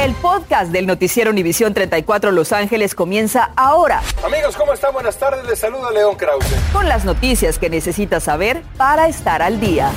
El podcast del noticiero Univisión 34 Los Ángeles comienza ahora. Amigos, ¿cómo están? Buenas tardes. Les saluda León Krause. Con las noticias que necesitas saber para estar al día.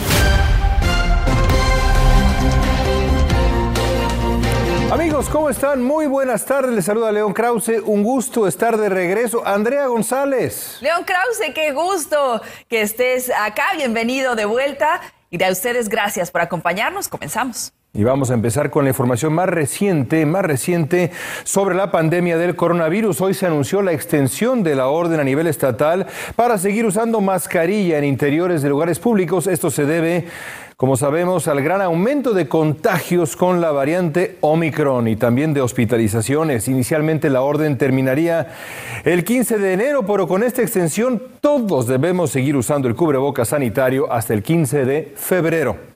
Amigos, ¿cómo están? Muy buenas tardes. Les saluda León Krause. Un gusto estar de regreso. Andrea González. León Krause, qué gusto que estés acá. Bienvenido de vuelta. Y a ustedes, gracias por acompañarnos. Comenzamos. Y vamos a empezar con la información más reciente, más reciente sobre la pandemia del coronavirus. Hoy se anunció la extensión de la orden a nivel estatal para seguir usando mascarilla en interiores de lugares públicos. Esto se debe, como sabemos, al gran aumento de contagios con la variante Omicron y también de hospitalizaciones. Inicialmente la orden terminaría el 15 de enero, pero con esta extensión todos debemos seguir usando el cubreboca sanitario hasta el 15 de febrero.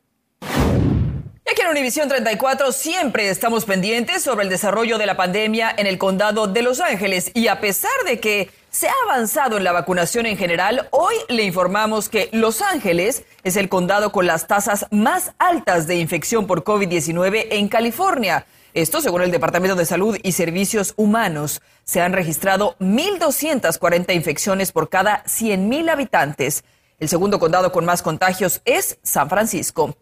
Univisión 34 siempre estamos pendientes sobre el desarrollo de la pandemia en el condado de Los Ángeles y a pesar de que se ha avanzado en la vacunación en general, hoy le informamos que Los Ángeles es el condado con las tasas más altas de infección por COVID-19 en California. Esto según el Departamento de Salud y Servicios Humanos. Se han registrado 1.240 infecciones por cada 100.000 habitantes. El segundo condado con más contagios es San Francisco.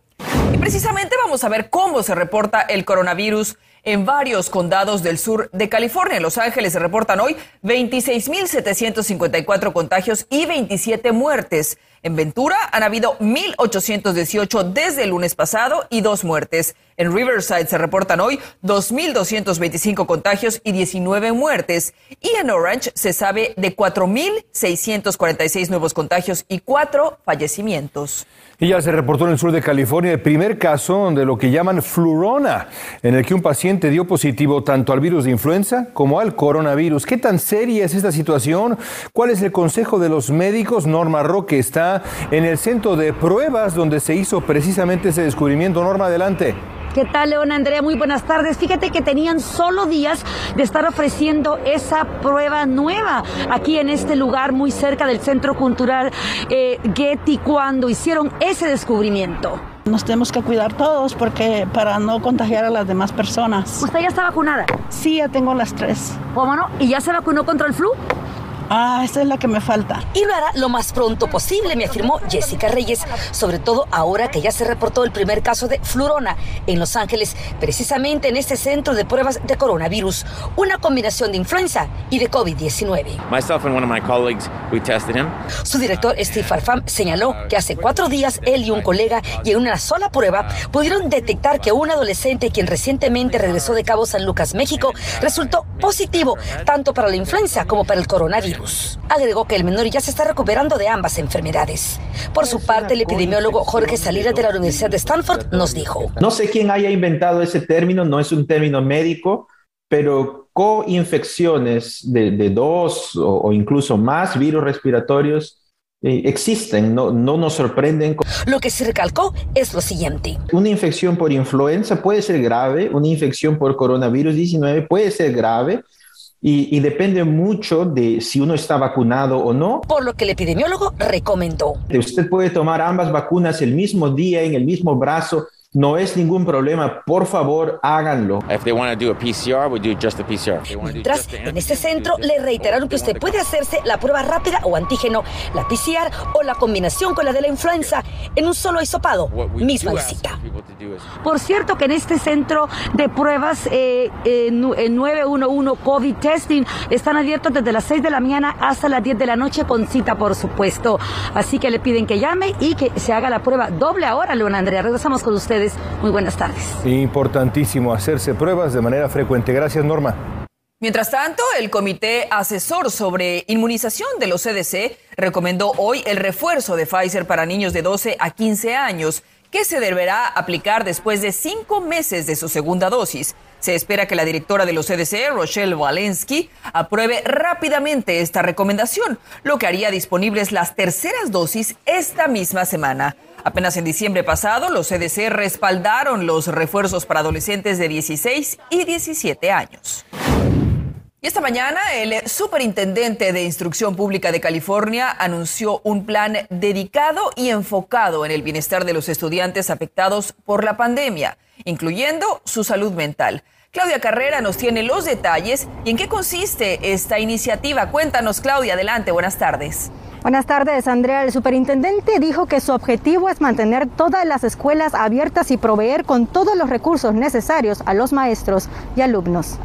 Y precisamente vamos a ver cómo se reporta el coronavirus en varios condados del sur de California. En Los Ángeles se reportan hoy 26.754 contagios y 27 muertes. En Ventura han habido 1.818 desde el lunes pasado y dos muertes. En Riverside se reportan hoy 2.225 contagios y 19 muertes. Y en Orange se sabe de 4.646 nuevos contagios y cuatro fallecimientos. Y ya se reportó en el sur de California el primer caso de lo que llaman flurona, en el que un paciente dio positivo tanto al virus de influenza como al coronavirus. ¿Qué tan seria es esta situación? ¿Cuál es el consejo de los médicos? Norma Roque está en el centro de pruebas donde se hizo precisamente ese descubrimiento. Norma, adelante. ¿Qué tal, León Andrea? Muy buenas tardes. Fíjate que tenían solo días de estar ofreciendo esa prueba nueva aquí en este lugar muy cerca del Centro Cultural eh, Getty cuando hicieron ese descubrimiento. Nos tenemos que cuidar todos porque para no contagiar a las demás personas. ¿Usted ya está vacunada? Sí, ya tengo las tres. ¿Cómo no? ¿Y ya se vacunó contra el flu? Ah, esta es la que me falta. Y lo hará lo más pronto posible, me afirmó Jessica Reyes, sobre todo ahora que ya se reportó el primer caso de flurona en Los Ángeles, precisamente en este centro de pruebas de coronavirus, una combinación de influenza y de COVID-19. Su director Steve Farfam señaló que hace cuatro días él y un colega y en una sola prueba pudieron detectar que un adolescente quien recientemente regresó de Cabo San Lucas, México, resultó positivo tanto para la influenza como para el coronavirus. Agregó que el menor ya se está recuperando de ambas enfermedades. Por su parte, el epidemiólogo Jorge Salinas de la Universidad de Stanford nos dijo. No sé quién haya inventado ese término, no es un término médico, pero coinfecciones de, de dos o, o incluso más virus respiratorios eh, existen, no, no nos sorprenden. Lo que se recalcó es lo siguiente. Una infección por influenza puede ser grave, una infección por coronavirus 19 puede ser grave, y, y, depende mucho de si uno está vacunado o no. Por lo que el epidemiólogo recomendó. Usted puede tomar ambas vacunas el mismo día, en el mismo brazo, no es ningún problema, por favor, háganlo. Mientras, en este centro le reiteraron que usted puede hacerse la prueba rápida o antígeno, la PCR o la combinación con la de la influenza en un solo hisopado, misma visita. Por cierto que en este centro de pruebas eh, en 911 COVID Testing están abiertos desde las 6 de la mañana hasta las 10 de la noche con cita, por supuesto. Así que le piden que llame y que se haga la prueba doble ahora, León Andrea. Regresamos con ustedes. Muy buenas tardes. Importantísimo hacerse pruebas de manera frecuente. Gracias, Norma. Mientras tanto, el Comité Asesor sobre Inmunización de los CDC recomendó hoy el refuerzo de Pfizer para niños de 12 a 15 años, que se deberá aplicar después de cinco meses de su segunda dosis. Se espera que la directora de los CDC, Rochelle Walensky, apruebe rápidamente esta recomendación, lo que haría disponibles las terceras dosis esta misma semana. Apenas en diciembre pasado, los CDC respaldaron los refuerzos para adolescentes de 16 y 17 años. Y esta mañana el superintendente de Instrucción Pública de California anunció un plan dedicado y enfocado en el bienestar de los estudiantes afectados por la pandemia, incluyendo su salud mental. Claudia Carrera nos tiene los detalles y en qué consiste esta iniciativa. Cuéntanos, Claudia, adelante, buenas tardes. Buenas tardes, Andrea. El superintendente dijo que su objetivo es mantener todas las escuelas abiertas y proveer con todos los recursos necesarios a los maestros y alumnos.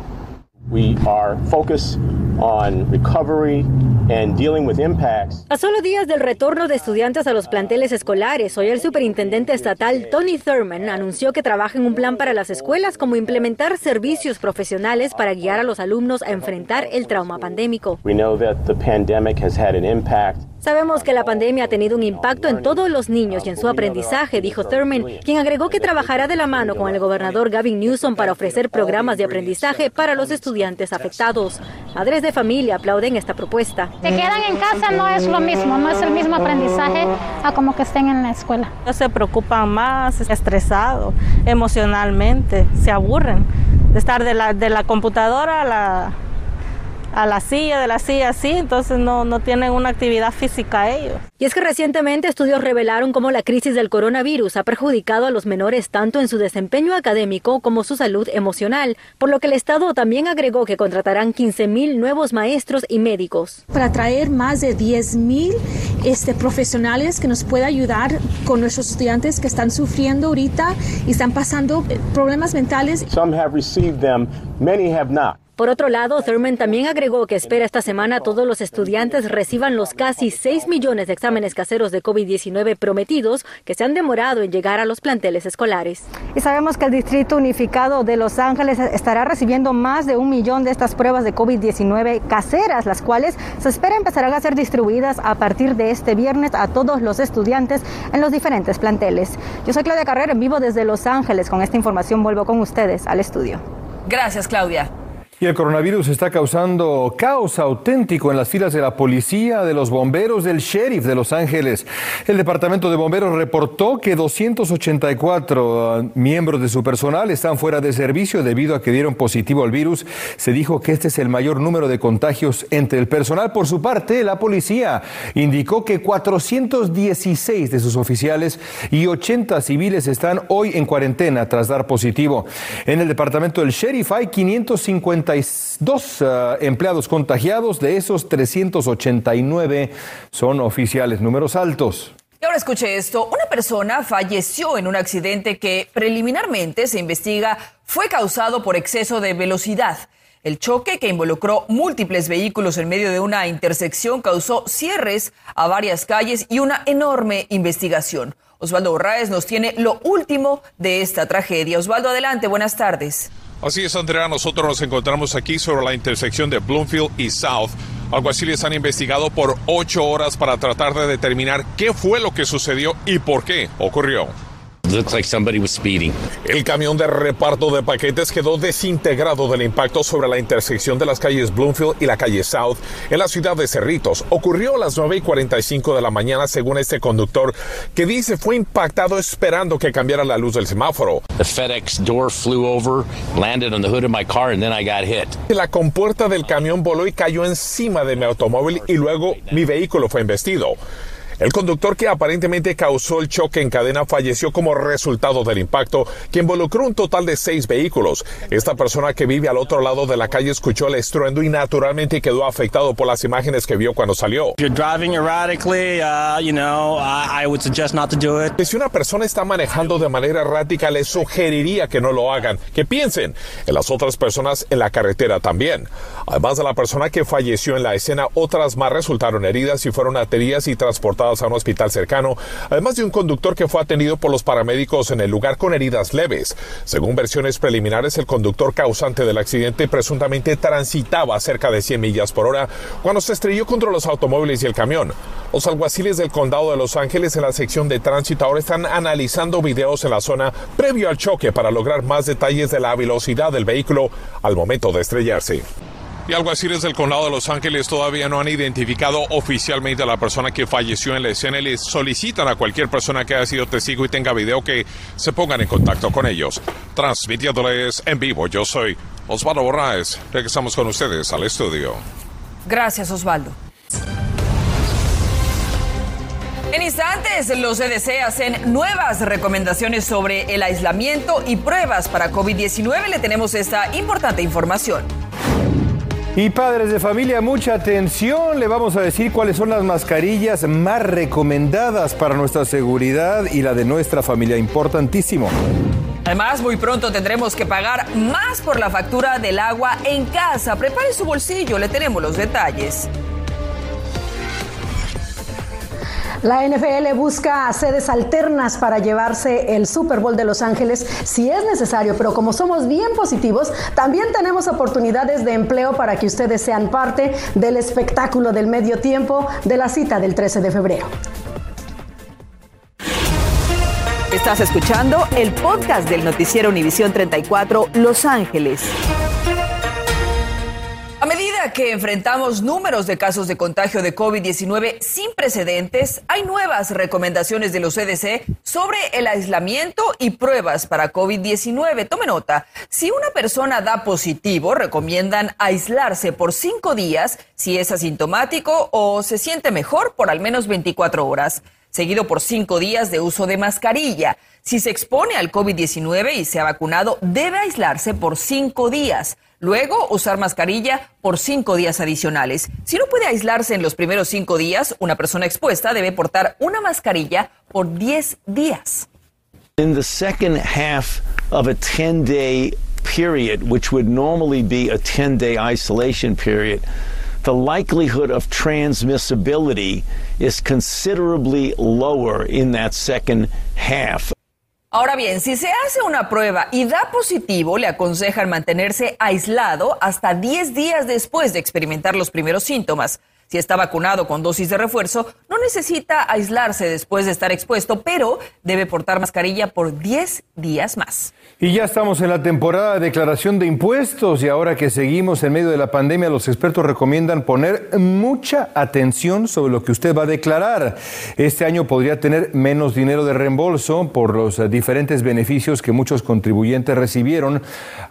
We are focused on recovery and dealing with impacts. A solo días del retorno de estudiantes a los planteles escolares, hoy el superintendente estatal Tony Thurman anunció que trabaja en un plan para las escuelas como implementar servicios profesionales para guiar a los alumnos a enfrentar el trauma pandémico. We know that the pandemic has had an impact Sabemos que la pandemia ha tenido un impacto en todos los niños y en su aprendizaje, dijo Thurman, quien agregó que trabajará de la mano con el gobernador Gavin Newsom para ofrecer programas de aprendizaje para los estudiantes afectados. Madres de familia aplauden esta propuesta. Se quedan en casa no es lo mismo, no es el mismo aprendizaje a como que estén en la escuela. Se preocupan más, estresados emocionalmente, se aburren de estar de la, de la computadora a la a la silla, de la silla así, entonces no, no tienen una actividad física ellos. Y es que recientemente estudios revelaron cómo la crisis del coronavirus ha perjudicado a los menores tanto en su desempeño académico como su salud emocional, por lo que el Estado también agregó que contratarán 15.000 nuevos maestros y médicos. Para traer más de 10.000 este, profesionales que nos pueda ayudar con nuestros estudiantes que están sufriendo ahorita y están pasando eh, problemas mentales. Some have received them, many have not. Por otro lado, Thurman también agregó que espera esta semana todos los estudiantes reciban los casi 6 millones de exámenes caseros de COVID-19 prometidos que se han demorado en llegar a los planteles escolares. Y sabemos que el Distrito Unificado de Los Ángeles estará recibiendo más de un millón de estas pruebas de COVID-19 caseras, las cuales se espera empezarán a ser distribuidas a partir de este viernes a todos los estudiantes en los diferentes planteles. Yo soy Claudia Carrera, en vivo desde Los Ángeles. Con esta información vuelvo con ustedes al estudio. Gracias, Claudia. Y el coronavirus está causando caos auténtico en las filas de la policía, de los bomberos, del sheriff de Los Ángeles. El departamento de bomberos reportó que 284 ah, miembros de su personal están fuera de servicio debido a que dieron positivo al virus. Se dijo que este es el mayor número de contagios entre el personal. Por su parte, la policía indicó que 416 de sus oficiales y 80 civiles están hoy en cuarentena tras dar positivo. En el departamento del sheriff hay 550 dos eh, empleados contagiados, de esos 389 son oficiales, números altos. Y ahora escuche esto, una persona falleció en un accidente que preliminarmente se investiga fue causado por exceso de velocidad. El choque que involucró múltiples vehículos en medio de una intersección causó cierres a varias calles y una enorme investigación. Osvaldo Borraes nos tiene lo último de esta tragedia. Osvaldo, adelante, buenas tardes. Así es, Andrea. Nosotros nos encontramos aquí sobre la intersección de Bloomfield y South. Alguaciles han investigado por ocho horas para tratar de determinar qué fue lo que sucedió y por qué ocurrió. Looks like somebody was speeding. El camión de reparto de paquetes quedó desintegrado del impacto sobre la intersección de las calles Bloomfield y la calle South en la ciudad de Cerritos. Ocurrió a las 9 y 45 de la mañana, según este conductor, que dice fue impactado esperando que cambiara la luz del semáforo. The FedEx door flew over, landed on the hood of my car, and then I got hit. La compuerta del camión voló y cayó encima de mi automóvil y luego mi vehículo fue embestido. El conductor que aparentemente causó el choque en cadena falleció como resultado del impacto, que involucró un total de seis vehículos. Esta persona que vive al otro lado de la calle escuchó el estruendo y naturalmente quedó afectado por las imágenes que vio cuando salió. Si una persona está manejando de manera errática, les sugeriría que no lo hagan, que piensen en las otras personas en la carretera también. Además de la persona que falleció en la escena, otras más resultaron heridas y fueron ateridas y transportadas a un hospital cercano, además de un conductor que fue atendido por los paramédicos en el lugar con heridas leves. Según versiones preliminares, el conductor causante del accidente presuntamente transitaba cerca de 100 millas por hora cuando se estrelló contra los automóviles y el camión. Los alguaciles del condado de Los Ángeles en la sección de tránsito ahora están analizando videos en la zona previo al choque para lograr más detalles de la velocidad del vehículo al momento de estrellarse. Y alguaciles del condado de Los Ángeles todavía no han identificado oficialmente a la persona que falleció en la escena les solicitan a cualquier persona que haya sido testigo y tenga video que se pongan en contacto con ellos. Transmitiéndoles en vivo, yo soy Osvaldo Borraes. Regresamos con ustedes al estudio. Gracias, Osvaldo. En instantes, los CDC hacen nuevas recomendaciones sobre el aislamiento y pruebas para COVID-19. Le tenemos esta importante información. Y padres de familia, mucha atención. Le vamos a decir cuáles son las mascarillas más recomendadas para nuestra seguridad y la de nuestra familia. Importantísimo. Además, muy pronto tendremos que pagar más por la factura del agua en casa. Prepare su bolsillo, le tenemos los detalles. La NFL busca sedes alternas para llevarse el Super Bowl de Los Ángeles si es necesario, pero como somos bien positivos, también tenemos oportunidades de empleo para que ustedes sean parte del espectáculo del medio tiempo de la cita del 13 de febrero. Estás escuchando el podcast del noticiero Univisión 34 Los Ángeles. Que enfrentamos números de casos de contagio de COVID-19 sin precedentes, hay nuevas recomendaciones de los CDC sobre el aislamiento y pruebas para COVID-19. Tome nota, si una persona da positivo, recomiendan aislarse por cinco días si es asintomático o se siente mejor por al menos 24 horas seguido por cinco días de uso de mascarilla. Si se expone al COVID-19 y se ha vacunado, debe aislarse por cinco días. Luego, usar mascarilla por cinco días adicionales. Si no puede aislarse en los primeros cinco días, una persona expuesta debe portar una mascarilla por diez días. In the second half of a 10 day period, which would normally be a 10 day isolation period, the likelihood of transmissibility is considerably lower in that second half. Ahora bien, si se hace una prueba y da positivo, le aconsejan mantenerse aislado hasta 10 días después de experimentar los primeros síntomas. Si está vacunado con dosis de refuerzo, no necesita aislarse después de estar expuesto, pero debe portar mascarilla por 10 días más. Y ya estamos en la temporada de declaración de impuestos y ahora que seguimos en medio de la pandemia, los expertos recomiendan poner mucha atención sobre lo que usted va a declarar. Este año podría tener menos dinero de reembolso por los diferentes beneficios que muchos contribuyentes recibieron,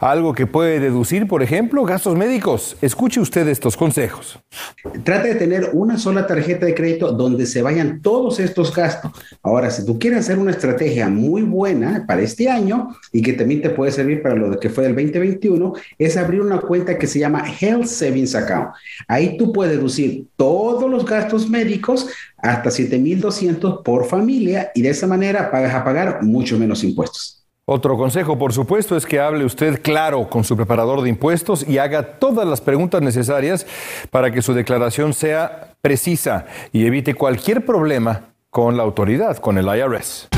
algo que puede deducir, por ejemplo, gastos médicos. Escuche usted estos consejos. Trate de tener una sola tarjeta de crédito donde se vayan todos estos gastos. Ahora, si tú quieres hacer una estrategia muy buena para este año y que también te puede servir para lo que fue del 2021, es abrir una cuenta que se llama Health Savings Account. Ahí tú puedes deducir todos los gastos médicos hasta 7,200 por familia y de esa manera pagas a pagar mucho menos impuestos. Otro consejo, por supuesto, es que hable usted claro con su preparador de impuestos y haga todas las preguntas necesarias para que su declaración sea precisa y evite cualquier problema con la autoridad, con el IRS.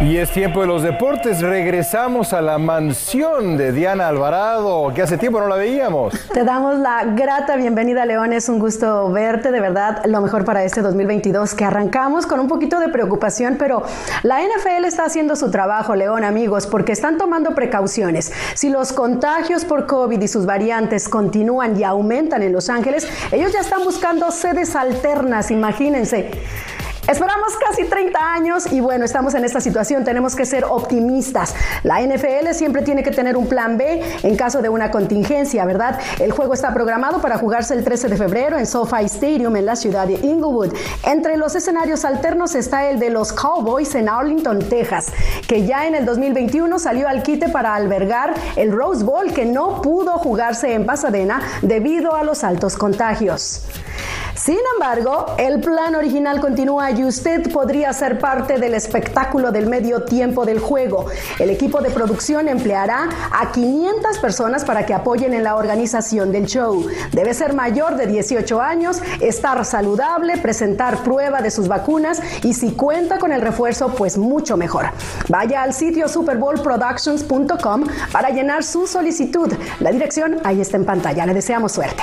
Y es tiempo de los deportes. Regresamos a la mansión de Diana Alvarado, que hace tiempo no la veíamos. Te damos la grata bienvenida, León. Es un gusto verte, de verdad, lo mejor para este 2022, que arrancamos con un poquito de preocupación, pero la NFL está haciendo su trabajo, León, amigos, porque están tomando precauciones. Si los contagios por COVID y sus variantes continúan y aumentan en Los Ángeles, ellos ya están buscando sedes alternas, imagínense. Esperamos casi 30 años y bueno, estamos en esta situación, tenemos que ser optimistas. La NFL siempre tiene que tener un plan B en caso de una contingencia, ¿verdad? El juego está programado para jugarse el 13 de febrero en SoFi Stadium en la ciudad de Inglewood. Entre los escenarios alternos está el de los Cowboys en Arlington, Texas, que ya en el 2021 salió al quite para albergar el Rose Bowl que no pudo jugarse en Pasadena debido a los altos contagios. Sin embargo, el plan original continúa y usted podría ser parte del espectáculo del medio tiempo del juego. El equipo de producción empleará a 500 personas para que apoyen en la organización del show. Debe ser mayor de 18 años, estar saludable, presentar prueba de sus vacunas y si cuenta con el refuerzo, pues mucho mejor. Vaya al sitio superbowlproductions.com para llenar su solicitud. La dirección ahí está en pantalla. Le deseamos suerte.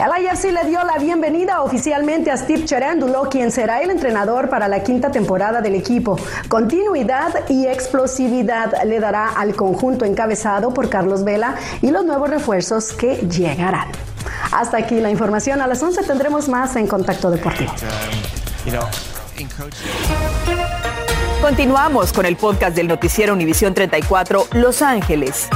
El IFC le dio la bienvenida oficialmente a Steve Cherándulo, quien será el entrenador para la quinta temporada del equipo. Continuidad y explosividad le dará al conjunto encabezado por Carlos Vela y los nuevos refuerzos que llegarán. Hasta aquí la información. A las 11 tendremos más en Contacto Deportivo. Continuamos con el podcast del noticiero Univisión 34 Los Ángeles.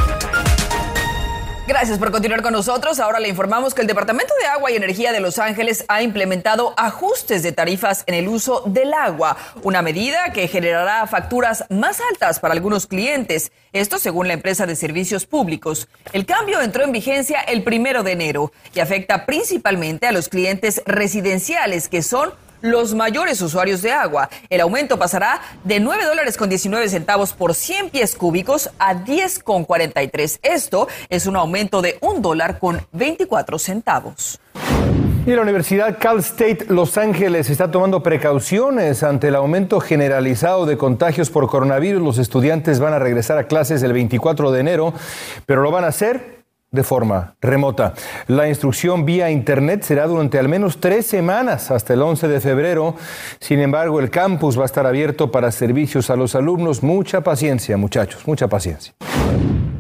Gracias por continuar con nosotros. Ahora le informamos que el Departamento de Agua y Energía de Los Ángeles ha implementado ajustes de tarifas en el uso del agua, una medida que generará facturas más altas para algunos clientes. Esto según la empresa de servicios públicos. El cambio entró en vigencia el primero de enero y afecta principalmente a los clientes residenciales que son los mayores usuarios de agua. El aumento pasará de 9 dólares con 19 centavos por 100 pies cúbicos a 10 con 43. Esto es un aumento de un dólar con 24 centavos. Y la Universidad Cal State Los Ángeles está tomando precauciones ante el aumento generalizado de contagios por coronavirus. Los estudiantes van a regresar a clases el 24 de enero, pero lo van a hacer de forma remota. La instrucción vía Internet será durante al menos tres semanas hasta el 11 de febrero. Sin embargo, el campus va a estar abierto para servicios a los alumnos. Mucha paciencia, muchachos, mucha paciencia.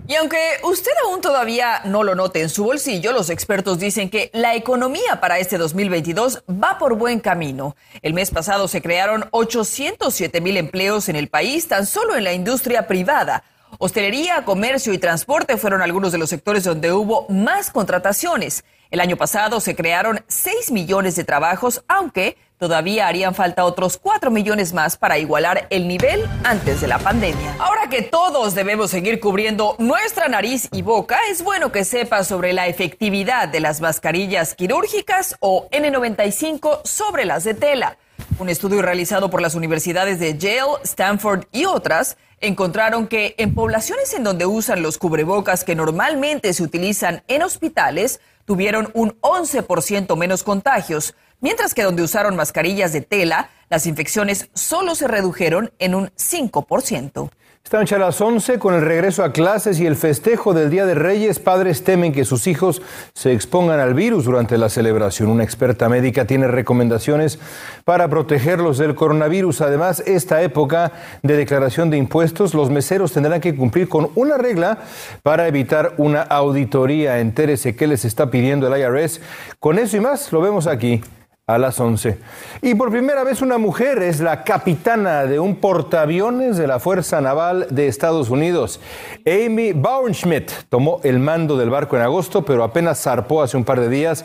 Y aunque usted aún todavía no lo note en su bolsillo, los expertos dicen que la economía para este 2022 va por buen camino. El mes pasado se crearon 807 mil empleos en el país, tan solo en la industria privada. Hostelería, comercio y transporte fueron algunos de los sectores donde hubo más contrataciones. El año pasado se crearon 6 millones de trabajos, aunque todavía harían falta otros 4 millones más para igualar el nivel antes de la pandemia. Ahora que todos debemos seguir cubriendo nuestra nariz y boca, es bueno que sepa sobre la efectividad de las mascarillas quirúrgicas o N95 sobre las de tela. Un estudio realizado por las universidades de Yale, Stanford y otras encontraron que en poblaciones en donde usan los cubrebocas que normalmente se utilizan en hospitales, tuvieron un 11% menos contagios, mientras que donde usaron mascarillas de tela, las infecciones solo se redujeron en un 5%. Esta noche a las 11, con el regreso a clases y el festejo del Día de Reyes, padres temen que sus hijos se expongan al virus durante la celebración. Una experta médica tiene recomendaciones para protegerlos del coronavirus. Además, esta época de declaración de impuestos, los meseros tendrán que cumplir con una regla para evitar una auditoría. Entérese qué les está pidiendo el IRS. Con eso y más, lo vemos aquí a las 11. Y por primera vez una mujer es la capitana de un portaaviones de la Fuerza Naval de Estados Unidos. Amy Bauernschmidt tomó el mando del barco en agosto, pero apenas zarpó hace un par de días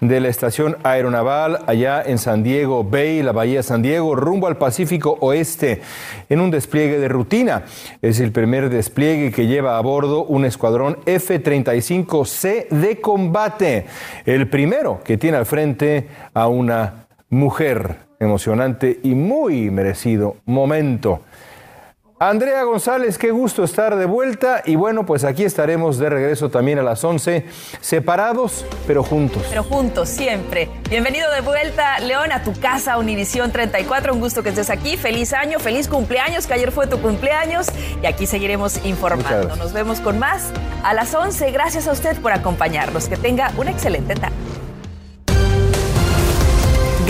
de la estación aeronaval allá en San Diego Bay, la Bahía San Diego, rumbo al Pacífico Oeste, en un despliegue de rutina. Es el primer despliegue que lleva a bordo un escuadrón F-35C de combate, el primero que tiene al frente a un una mujer. Emocionante y muy merecido momento. Andrea González, qué gusto estar de vuelta y bueno, pues aquí estaremos de regreso también a las 11, separados pero juntos. Pero juntos, siempre. Bienvenido de vuelta, León, a tu casa, Univisión 34. Un gusto que estés aquí. Feliz año, feliz cumpleaños, que ayer fue tu cumpleaños y aquí seguiremos informando. Nos vemos con más a las 11. Gracias a usted por acompañarnos. Que tenga una excelente tarde.